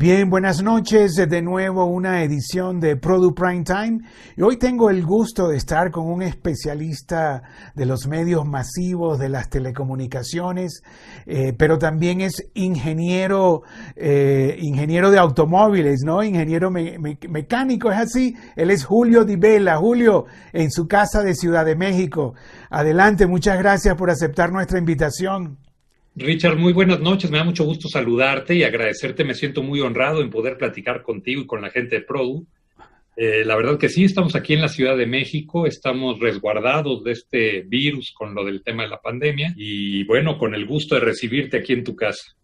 Bien, buenas noches. De nuevo una edición de Product Prime Time. Y hoy tengo el gusto de estar con un especialista de los medios masivos, de las telecomunicaciones, eh, pero también es ingeniero, eh, ingeniero de automóviles, ¿no? Ingeniero mecánico, es así. Él es Julio Di Vela. Julio, en su casa de Ciudad de México. Adelante, muchas gracias por aceptar nuestra invitación. Richard, muy buenas noches. Me da mucho gusto saludarte y agradecerte. Me siento muy honrado en poder platicar contigo y con la gente de Produ. Eh, la verdad que sí, estamos aquí en la Ciudad de México, estamos resguardados de este virus con lo del tema de la pandemia y bueno, con el gusto de recibirte aquí en tu casa.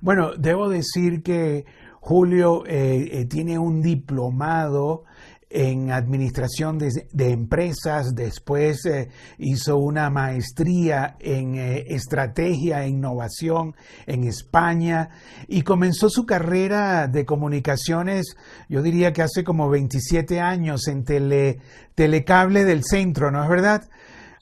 Bueno, debo decir que Julio eh, eh, tiene un diplomado en administración de, empresas, después eh, hizo una maestría en eh, estrategia e innovación en España y comenzó su carrera de comunicaciones, yo diría que hace como 27 años en tele, Telecable del Centro, ¿no es verdad?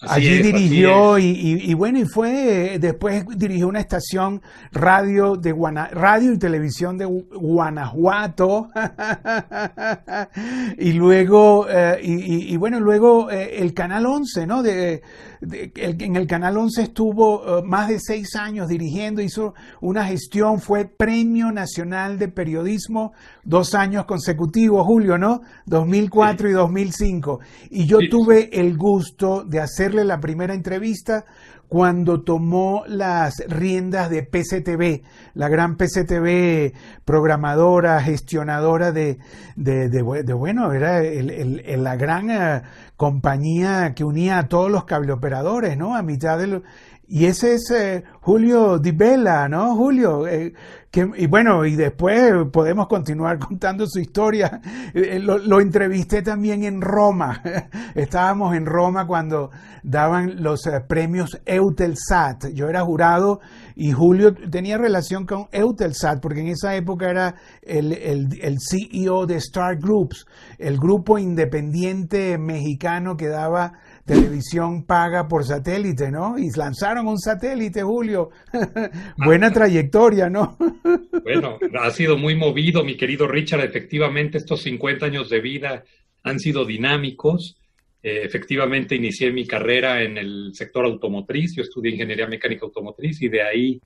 Allí dirigió y, bueno, y fue, después dirigió una estación radio de radio y televisión de Guanajuato y luego, eh, y, bueno, luego eh, el Canal 11, ¿no? De, en el Canal 11 estuvo eh, más de seis años dirigiendo, hizo una gestión, fue Premio Nacional de Periodismo dos años consecutivos, Julio, ¿no? 2004 y 2005. Y yo tuve el gusto de la primera entrevista cuando tomó las riendas de PCTV, la gran PCTV programadora, gestionadora de, de, bueno, era la gran eh, compañía que unía a todos los cableoperadores, ¿no? A mitad del... Y ese es eh, Julio Di Bella, ¿no? Julio, eh, y bueno, y después podemos continuar contando su historia. Eh, lo, entrevisté también en Roma. Estábamos en Roma cuando daban los eh, premios Eutelsat. Yo era jurado y Julio tenía relación con Eutelsat porque en esa época era el, el CEO de Star Groups, el grupo independiente mexicano que daba televisión paga por satélite, ¿no? Y lanzaron un satélite, Julio. Buena ah. trayectoria, ¿no? bueno, ha sido muy movido, mi querido Richard. Efectivamente, estos 50 años de vida han sido dinámicos. Eh, efectivamente, inicié mi carrera en el sector automotriz. Yo estudié ingeniería mecánica automotriz y de ahí,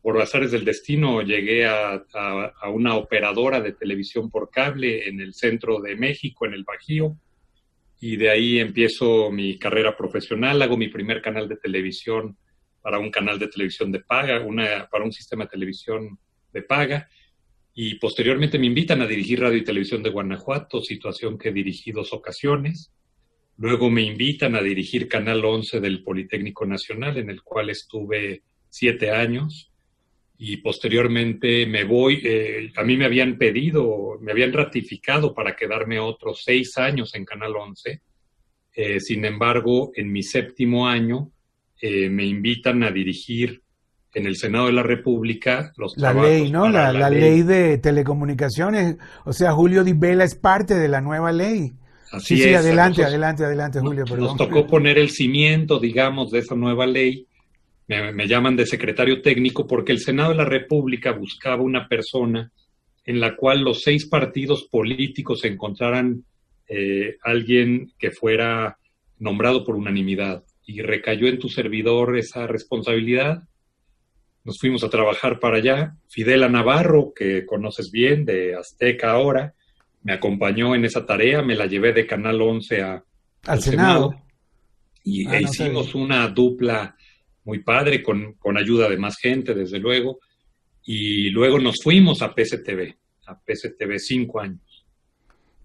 por azares del destino, llegué a, a una operadora de televisión por cable en el centro de México, en el Bajío y de ahí empiezo mi carrera profesional, hago mi primer canal de televisión para un canal de televisión de paga, una, para un sistema de televisión de paga, y posteriormente me invitan a dirigir radio y televisión de Guanajuato, situación que dirigí dos ocasiones. Luego me invitan a dirigir Canal 11 del Politécnico Nacional, en el cual estuve siete años y posteriormente me voy, eh, a mí me habían pedido, me habían ratificado para quedarme otros seis años en Canal 11. Eh, sin embargo, en mi séptimo año eh, me invitan a dirigir en el Senado de la República los la ley, ¿no? La, ley. de telecomunicaciones. O sea, Julio Di Vela es parte de la nueva ley. Así sí, sí, adelante, adelante, adelante, Julio. Nos tocó poner el cimiento, digamos, de esa nueva ley me, llaman de secretario técnico porque el Senado de la República buscaba una persona en la cual los seis partidos políticos encontraran eh, alguien que fuera nombrado por unanimidad y recayó en tu servidor esa responsabilidad. Nos fuimos a trabajar para allá. Fidela Navarro, que conoces bien, de Azteca ahora, me acompañó en esa tarea, me la llevé de Canal 11 a, al, Senado. y ah, e hicimos una dupla muy padre, con, ayuda de más gente, desde luego. Y luego nos fuimos a PCTV, a PCTV cinco años.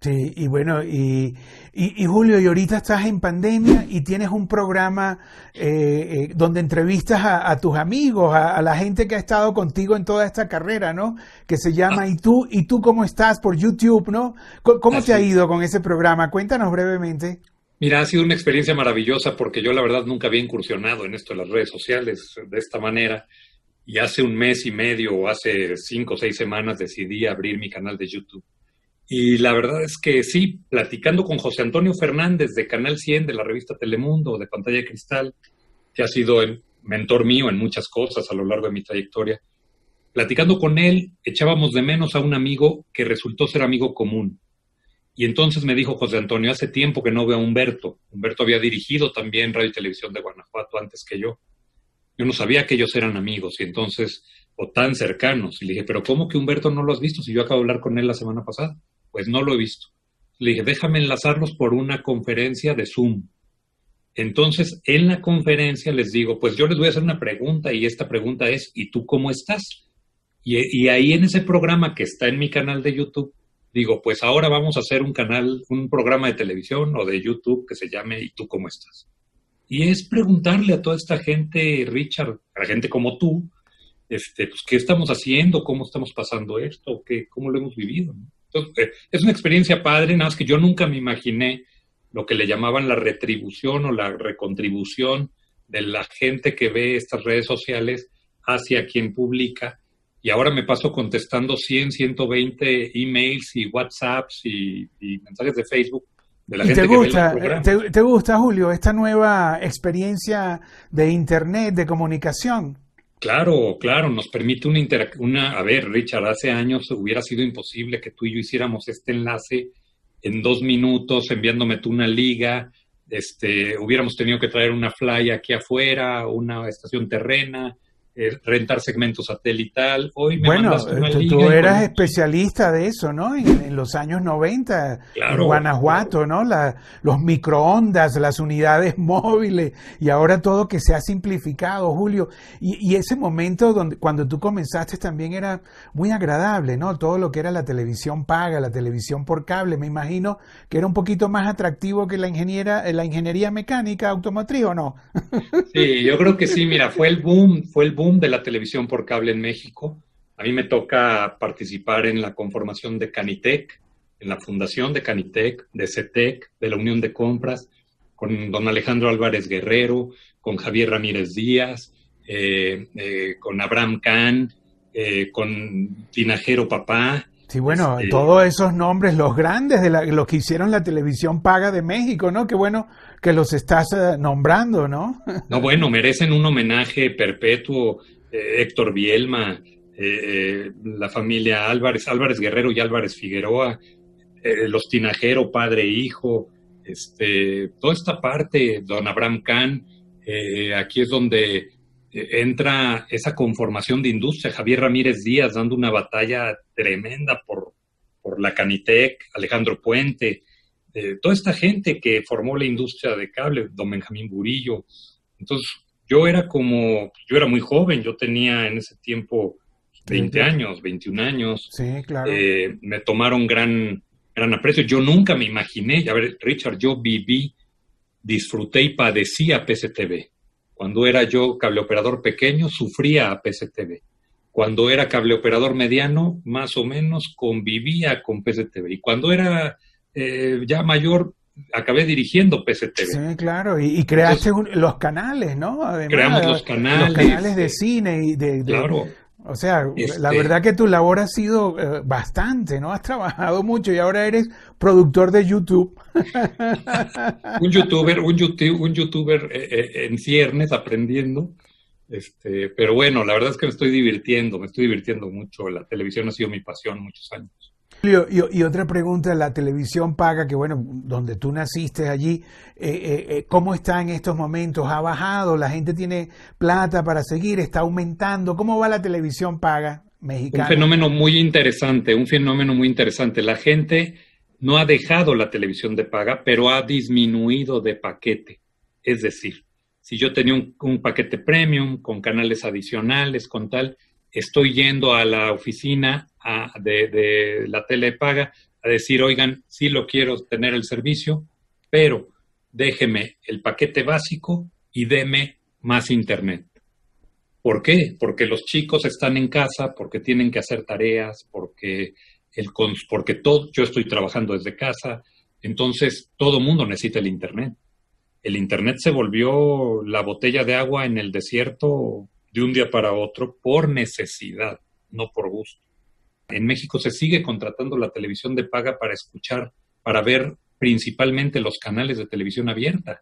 Sí, y bueno, y, y, Julio, y ahorita estás en pandemia y tienes un programa eh, eh, donde entrevistas a, tus amigos, a, la gente que ha estado contigo en toda esta carrera, ¿no? Que se llama ah. ¿Y tú, y tú cómo estás? por YouTube, ¿no? ¿Cómo, te ha ido con ese programa? Cuéntanos brevemente. Mira, ha sido una experiencia maravillosa porque yo la verdad nunca había incursionado en esto de las redes sociales de esta manera. Y hace un mes y medio o hace cinco o seis semanas decidí abrir mi canal de YouTube. Y la verdad es que sí, platicando con José Antonio Fernández de Canal 100 de la revista Telemundo, de Pantalla Cristal, que ha sido el mentor mío en muchas cosas a lo largo de mi trayectoria, platicando con él, echábamos de menos a un amigo que resultó ser amigo común. Y entonces me dijo José Antonio, hace tiempo que no veo a Humberto. Humberto había dirigido también Radio y Televisión de Guanajuato antes que yo. Yo no sabía que ellos eran amigos y entonces, o tan cercanos. Y le dije, pero ¿cómo que Humberto no lo has visto si yo acabo de hablar con él la semana pasada? Pues no lo he visto. Le dije, déjame enlazarlos por una conferencia de Zoom. Entonces, en la conferencia les digo, pues yo les voy a hacer una pregunta y esta pregunta es, ¿y tú cómo estás? Y, ahí en ese programa que está en mi canal de YouTube, digo, pues ahora vamos a hacer un canal, un programa de televisión o de YouTube que se llame ¿Y tú cómo estás? Y es preguntarle a toda esta gente, Richard, a la gente como tú, este, pues, ¿qué estamos haciendo? ¿Cómo estamos pasando esto? ¿Qué, ¿Cómo lo hemos vivido? Eh, es una experiencia padre, nada más que yo nunca me imaginé lo que le llamaban la retribución o la recontribución de la gente que ve estas redes sociales hacia quien publica y ahora me paso contestando 100, 120 emails y WhatsApps y, mensajes de Facebook de la gente te gusta, que ve te, te, gusta, Julio, esta nueva experiencia de Internet, de comunicación? Claro, claro, nos permite una, una... A ver, Richard, hace años hubiera sido imposible que tú y yo hiciéramos este enlace en dos minutos enviándome tú una liga, este, hubiéramos tenido que traer una fly aquí afuera, una estación terrena, rentar segmento satelital. Hoy me bueno, tú, eras especialista de eso, ¿no? En, los años 90, en Guanajuato, ¿no? La, los microondas, las unidades móviles y ahora todo que se ha simplificado, Julio. Y, ese momento donde cuando tú comenzaste también era muy agradable, ¿no? Todo lo que era la televisión paga, la televisión por cable, me imagino que era un poquito más atractivo que la ingeniera, la ingeniería mecánica automotriz, ¿o no? Sí, yo creo que sí, mira, fue el boom, fue el boom de la televisión por cable en México. A mí me toca participar en la conformación de Canitec, en la fundación de Canitec, de CETEC, de la Unión de Compras, con don Alejandro Álvarez Guerrero, con Javier Ramírez Díaz, eh, eh, con Abraham Kahn, eh, con Tinajero Papá, Sí, bueno, todos esos nombres, los grandes de los que hicieron la televisión paga de México, ¿no? Qué bueno que los estás eh, nombrando, ¿no? No, bueno, merecen un homenaje perpetuo. Eh, Héctor Bielma, eh, la familia Álvarez, Álvarez Guerrero y Álvarez Figueroa, los Tinajero, padre e hijo, este, toda esta parte, don Abraham Kahn, aquí es donde entra esa conformación de industria, Javier Ramírez Díaz dando una batalla tremenda por, por la Canitec, Alejandro Puente, toda esta gente que formó la industria de cable, don Benjamín Burillo. Entonces, yo era como, yo era muy joven, yo tenía en ese tiempo 20 años, 21 años. Sí, claro. Eh, me tomaron gran, gran aprecio. Yo nunca me imaginé, a ver, Richard, yo viví, disfruté y padecí a PCTV. Cuando era yo cableoperador pequeño, sufría a PCTV. Cuando era cableoperador mediano, más o menos convivía con PCTV. Y cuando era eh, ya mayor, acabé dirigiendo PCTV. Sí, claro, y, creaste los canales, ¿no? creamos los canales. Los canales de cine y de... claro. O sea, la este verdad que tu labor ha sido eh, bastante, ¿no? Has trabajado mucho y ahora eres productor de YouTube. un youtuber, un, YouTube, un youtuber eh, eh, en ciernes aprendiendo. Este, pero bueno, la verdad es que me estoy divirtiendo, me estoy divirtiendo mucho. La televisión ha sido mi pasión muchos años. Y, otra pregunta, la televisión paga, que bueno, donde tú naciste allí, eh, eh, eh, ¿cómo está en estos momentos? ¿Ha bajado? ¿La gente tiene plata para seguir? ¿Está aumentando? ¿Cómo va la televisión paga mexicana? Un fenómeno muy interesante, un fenómeno muy interesante. La gente no ha dejado la televisión de paga, pero ha disminuido de paquete. Es decir, si yo tenía un paquete premium con canales adicionales, con tal, estoy yendo a la oficina de, la tele paga a decir, oigan, sí lo quiero tener el servicio, pero déjeme el paquete básico y deme más internet. ¿Por qué? Porque los chicos están en casa, porque tienen que hacer tareas, porque, el, porque todo, yo estoy trabajando desde casa, entonces todo mundo necesita el internet. El internet se volvió la botella de agua en el desierto de un día para otro por necesidad, no por gusto. En México se sigue contratando la televisión de paga para escuchar, para ver principalmente los canales de televisión abierta.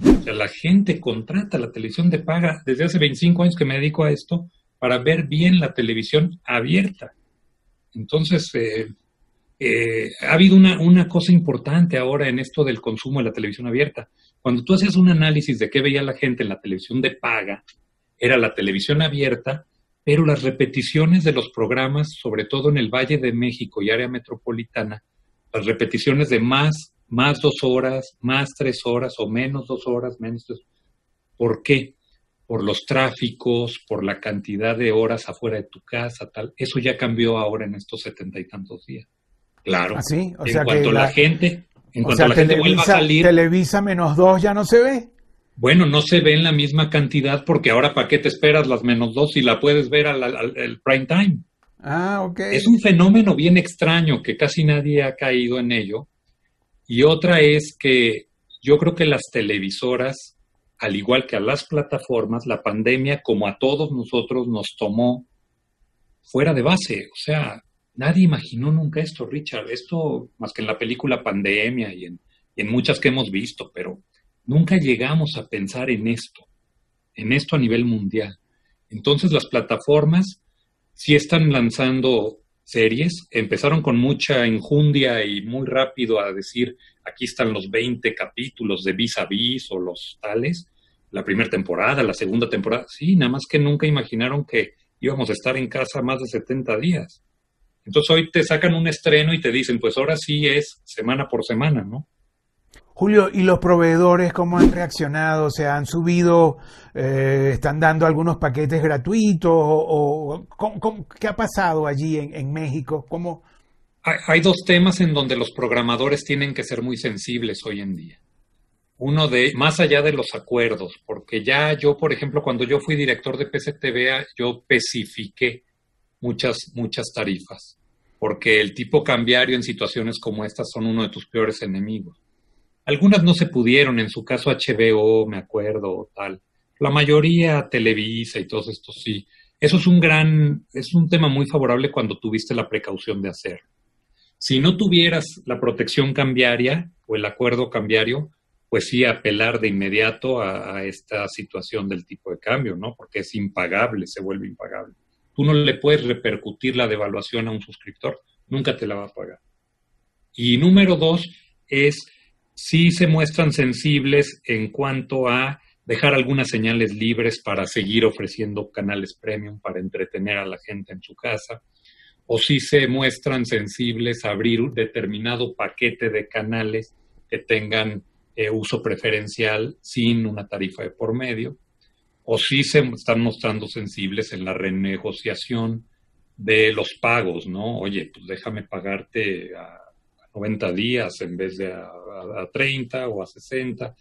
O sea, la gente contrata la televisión de paga. Desde hace 25 años que me dedico a esto, para ver bien la televisión abierta. Entonces, eh, eh, ha habido una, una, cosa importante ahora en esto del consumo de la televisión abierta. Cuando tú haces un análisis de qué veía la gente en la televisión de paga, era la televisión abierta, pero las repeticiones de los programas, sobre todo en el Valle de México y área metropolitana, las repeticiones de más, más dos horas, más tres horas o menos dos horas, menos dos. ¿Por qué? Por los tráficos, por la cantidad de horas afuera de tu casa, tal. Eso ya cambió ahora en estos setenta y tantos días. Claro. ¿Así? ¿Ah, o en cuanto la, gente, en cuanto la gente vuelva a salir. Televisa menos dos ya no se ve. Bueno, no se ve en la misma cantidad porque ahora para qué te esperas las menos dos si la puedes ver al, al prime time. Ah, ok. Es un fenómeno bien extraño que casi nadie ha caído en ello. Y otra es que yo creo que las televisoras, al igual que a las plataformas, la pandemia, como a todos nosotros, nos tomó fuera de base. O sea, nadie imaginó nunca esto, Richard. Esto más que en la película Pandemia y en, y en muchas que hemos visto, pero nunca llegamos a pensar en esto, en esto a nivel mundial. Entonces las plataformas sí están lanzando series. Empezaron con mucha enjundia y muy rápido a decir, aquí están los 20 capítulos de Vis a Vis o los tales. La primera temporada, la segunda temporada. Sí, nada más que nunca imaginaron que íbamos a estar en casa más de 70 días. Entonces hoy te sacan un estreno y te dicen, pues ahora sí es semana por semana, ¿no? Julio, ¿y los proveedores cómo han reaccionado? ¿Se han subido? Eh, ¿Están dando algunos paquetes gratuitos? ¿O, qué ha pasado allí en, México? ¿Cómo? Hay, dos temas en donde los programadores tienen que ser muy sensibles hoy en día. Uno de, más allá de los acuerdos, porque ya yo, por ejemplo, cuando yo fui director de PCTVA, yo especifiqué muchas, muchas tarifas, porque el tipo cambiario en situaciones como estas son uno de tus peores enemigos algunas no se pudieron, en su caso HBO, me acuerdo, tal. La mayoría Televisa y todos estos sí. Eso es un gran, es un tema muy favorable cuando tuviste la precaución de hacer. Si no tuvieras la protección cambiaria o el acuerdo cambiario, pues sí apelar de inmediato a, a, esta situación del tipo de cambio, ¿no? Porque es impagable, se vuelve impagable. Tú no le puedes repercutir la devaluación a un suscriptor, nunca te la va a pagar. Y número dos es sí se muestran sensibles en cuanto a dejar algunas señales libres para seguir ofreciendo canales premium para entretener a la gente en su casa, o sí se muestran sensibles a abrir un determinado paquete de canales que tengan eh, uso preferencial sin una tarifa de por medio, o sí se están mostrando sensibles en la renegociación de los pagos, ¿no? Oye, pues déjame pagarte a 90 días en vez de a, 30 o a 60.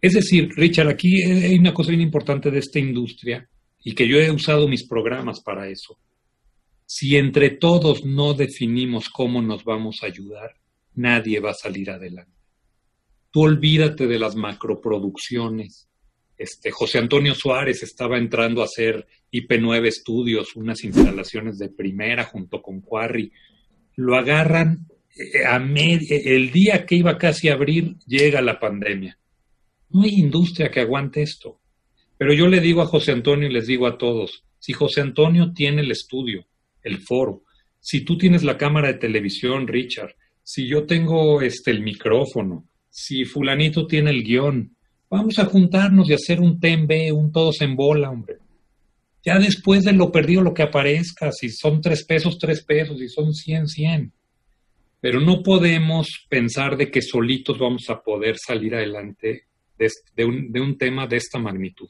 Es decir, Richard, aquí hay una cosa bien importante de esta industria y que yo he usado mis programas para eso. Si entre todos no definimos cómo nos vamos a ayudar, nadie va a salir adelante. Tú olvídate de las macroproducciones. Este, José Antonio Suárez estaba entrando a hacer IP9 Estudios, unas instalaciones de primera junto con Quarry. Lo agarran eh, a el día que iba casi a abrir, llega la pandemia. No hay industria que aguante esto. Pero yo le digo a José Antonio y les digo a todos, si José Antonio tiene el estudio, el foro, si tú tienes la cámara de televisión, Richard, si yo tengo este el micrófono, si fulanito tiene el guion, vamos a juntarnos y hacer un TMB, un todos en bola, hombre. Ya después de lo perdido, lo que aparezca, si son tres pesos, tres pesos, si son cien, cien. Pero no podemos pensar de que solitos vamos a poder salir adelante de, un, tema de esta magnitud.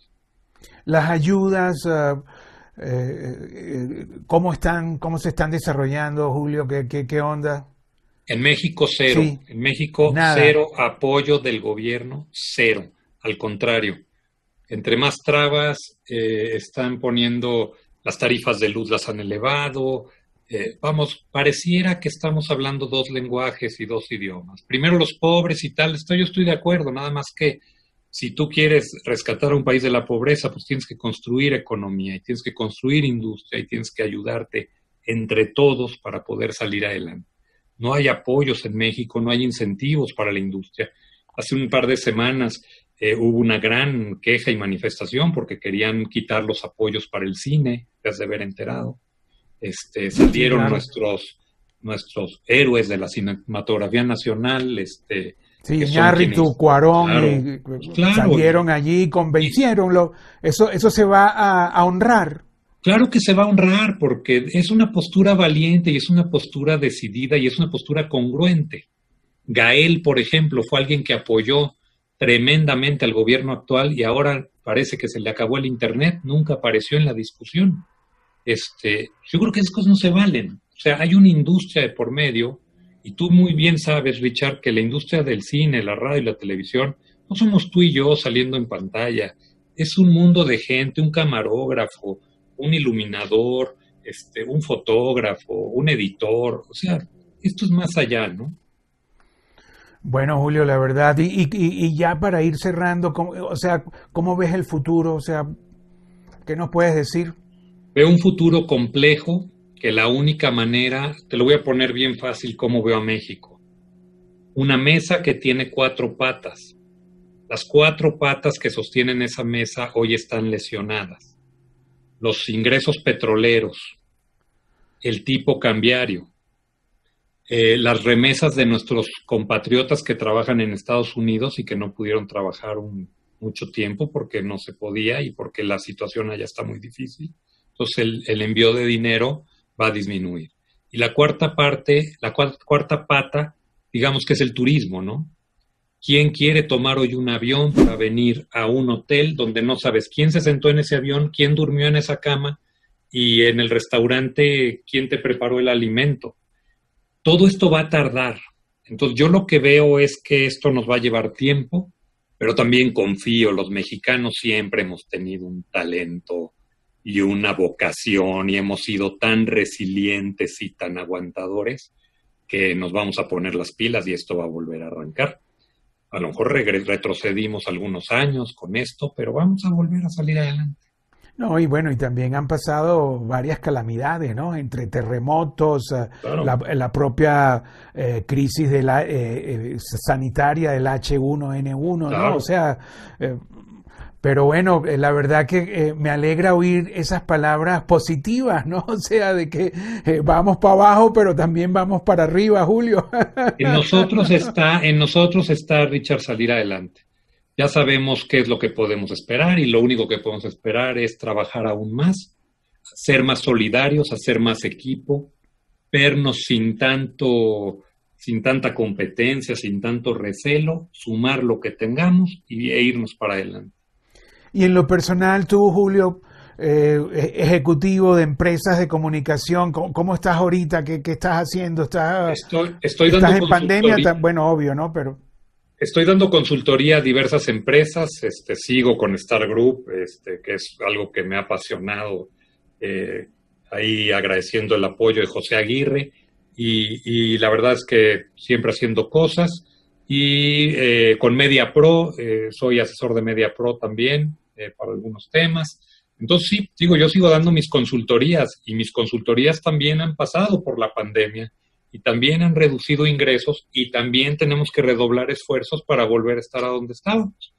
Las ayudas, ah, eh, eh, ¿cómo, están, ¿cómo se están desarrollando, Julio? ¿Qué, qué, onda? En México cero. En México cero apoyo del gobierno, cero. Al contrario, entre más trabas eh, están poniendo las tarifas de luz las han elevado, eh, vamos, pareciera que estamos hablando dos lenguajes y dos idiomas. Primero los pobres y tal, yo estoy de acuerdo, nada más que si tú quieres rescatar a un país de la pobreza, pues tienes que construir economía y tienes que construir industria y tienes que ayudarte entre todos para poder salir adelante. No hay apoyos en México, no hay incentivos para la industria. Hace un par de semanas eh, hubo una gran queja y manifestación porque querían quitar los apoyos para el cine, te has de haber enterado. Este, salieron nuestros, nuestros héroes de la cinematografía nacional, este, Sí, Cuarón, salieron allí, convencieron, eso, eso se va a, honrar. Claro que se va a honrar porque es una postura valiente y es una postura decidida y es una postura congruente. Gael, por ejemplo, fue alguien que apoyó tremendamente al gobierno actual y ahora parece que se le acabó el Internet, nunca apareció en la discusión. Este, yo creo que esas cosas no se valen. O sea, hay una industria de por medio y tú muy bien sabes, Richard, que la industria del cine, la radio y la televisión no somos tú y yo saliendo en pantalla. Es un mundo de gente, un camarógrafo, un iluminador, este, un fotógrafo, un editor. O sea, esto es más allá, ¿no? Bueno, Julio, la verdad, y, y, ya para ir cerrando, o sea, ¿cómo ves el futuro? O sea, ¿qué nos puedes decir? Veo un futuro complejo, que la única manera, te lo voy a poner bien fácil como veo a México, una mesa que tiene cuatro patas. Las cuatro patas que sostienen esa mesa hoy están lesionadas. Los ingresos petroleros, el tipo cambiario, eh, las remesas de nuestros compatriotas que trabajan en Estados Unidos y que no pudieron trabajar mucho tiempo porque no se podía y porque la situación allá está muy difícil. Entonces el envío de dinero va a disminuir. Y la cuarta parte, la cuarta pata, digamos que es el turismo, ¿no? ¿Quién quiere tomar hoy un avión para venir a un hotel donde no sabes quién se sentó en ese avión, quién durmió en esa cama y en el restaurante quién te preparó el alimento? Todo esto va a tardar. Entonces yo lo que veo es que esto nos va a llevar tiempo, pero también confío, los mexicanos siempre hemos tenido un talento y una vocación y hemos sido tan resilientes y tan aguantadores que nos vamos a poner las pilas y esto va a volver a arrancar. A lo mejor retrocedimos algunos años con esto, pero vamos a volver a salir adelante. No, y bueno, y también han pasado varias calamidades, ¿no? Entre terremotos, eh, la, propia eh, crisis de la, eh, sanitaria del H1N1, ¿no? O sea, pero bueno, eh, la verdad que eh, me alegra oír esas palabras positivas, ¿no? O sea, de que eh, vamos para abajo, pero también vamos para arriba, Julio. En nosotros está, en nosotros está Richard salir adelante. Ya sabemos qué es lo que podemos esperar y lo único que podemos esperar es trabajar aún más, ser más solidarios, hacer más equipo, vernos sin tanto, sin tanta competencia, sin tanto recelo, sumar lo que tengamos y, e irnos para adelante. Y en lo personal, tú, Julio, eh, ejecutivo de empresas de comunicación, ¿cómo, estás ahorita? ¿Qué, estás haciendo? ¿Estás, estoy, estoy dando en pandemia? Bueno, obvio, ¿no? Pero... Estoy dando consultoría a diversas empresas, este, sigo con Star Group, este, que es algo que me ha apasionado, eh, ahí agradeciendo el apoyo de José Aguirre, y, la verdad es que siempre haciendo cosas, y eh, con Media Pro, soy asesor de Media Pro también, eh, para algunos temas. Entonces, sí, digo, yo sigo dando mis consultorías y mis consultorías también han pasado por la pandemia y también han reducido ingresos y también tenemos que redoblar esfuerzos para volver a estar a donde estábamos.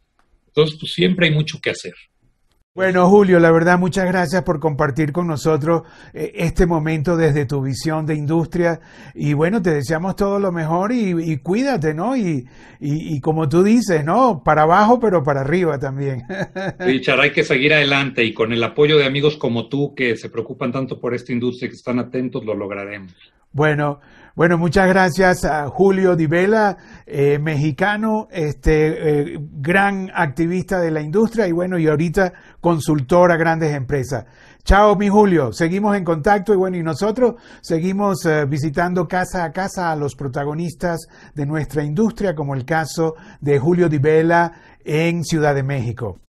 Entonces, pues siempre hay mucho que hacer. Bueno, Julio, la verdad, muchas gracias por compartir con nosotros eh, este momento desde tu visión de industria. Y bueno, te deseamos todo lo mejor y, cuídate, ¿no? Y, y, como tú dices, ¿no? Para abajo, pero para arriba también. Richard, hay que seguir adelante y con el apoyo de amigos como tú que se preocupan tanto por esta industria y que están atentos, lo lograremos. Bueno, bueno, muchas gracias a Julio Di Vela, eh, mexicano, este eh, gran activista de la industria y bueno, y ahorita consultor a grandes empresas. Chao, mi Julio, seguimos en contacto y bueno, y nosotros seguimos eh, visitando casa a casa a los protagonistas de nuestra industria, como el caso de Julio Di Vela en Ciudad de México.